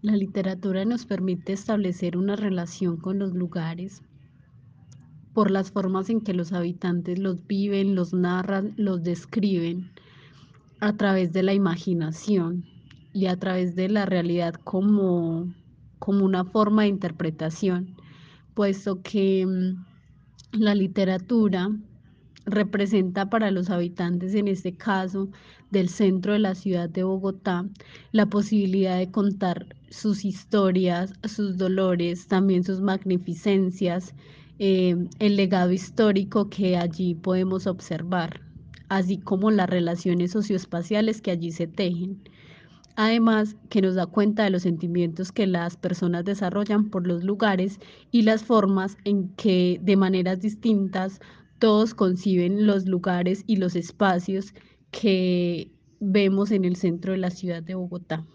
La literatura nos permite establecer una relación con los lugares por las formas en que los habitantes los viven, los narran, los describen a través de la imaginación y a través de la realidad como, como una forma de interpretación, puesto que mm, la literatura representa para los habitantes, en este caso del centro de la ciudad de Bogotá, la posibilidad de contar sus historias, sus dolores, también sus magnificencias, eh, el legado histórico que allí podemos observar, así como las relaciones socioespaciales que allí se tejen. Además, que nos da cuenta de los sentimientos que las personas desarrollan por los lugares y las formas en que de maneras distintas todos conciben los lugares y los espacios que vemos en el centro de la ciudad de Bogotá.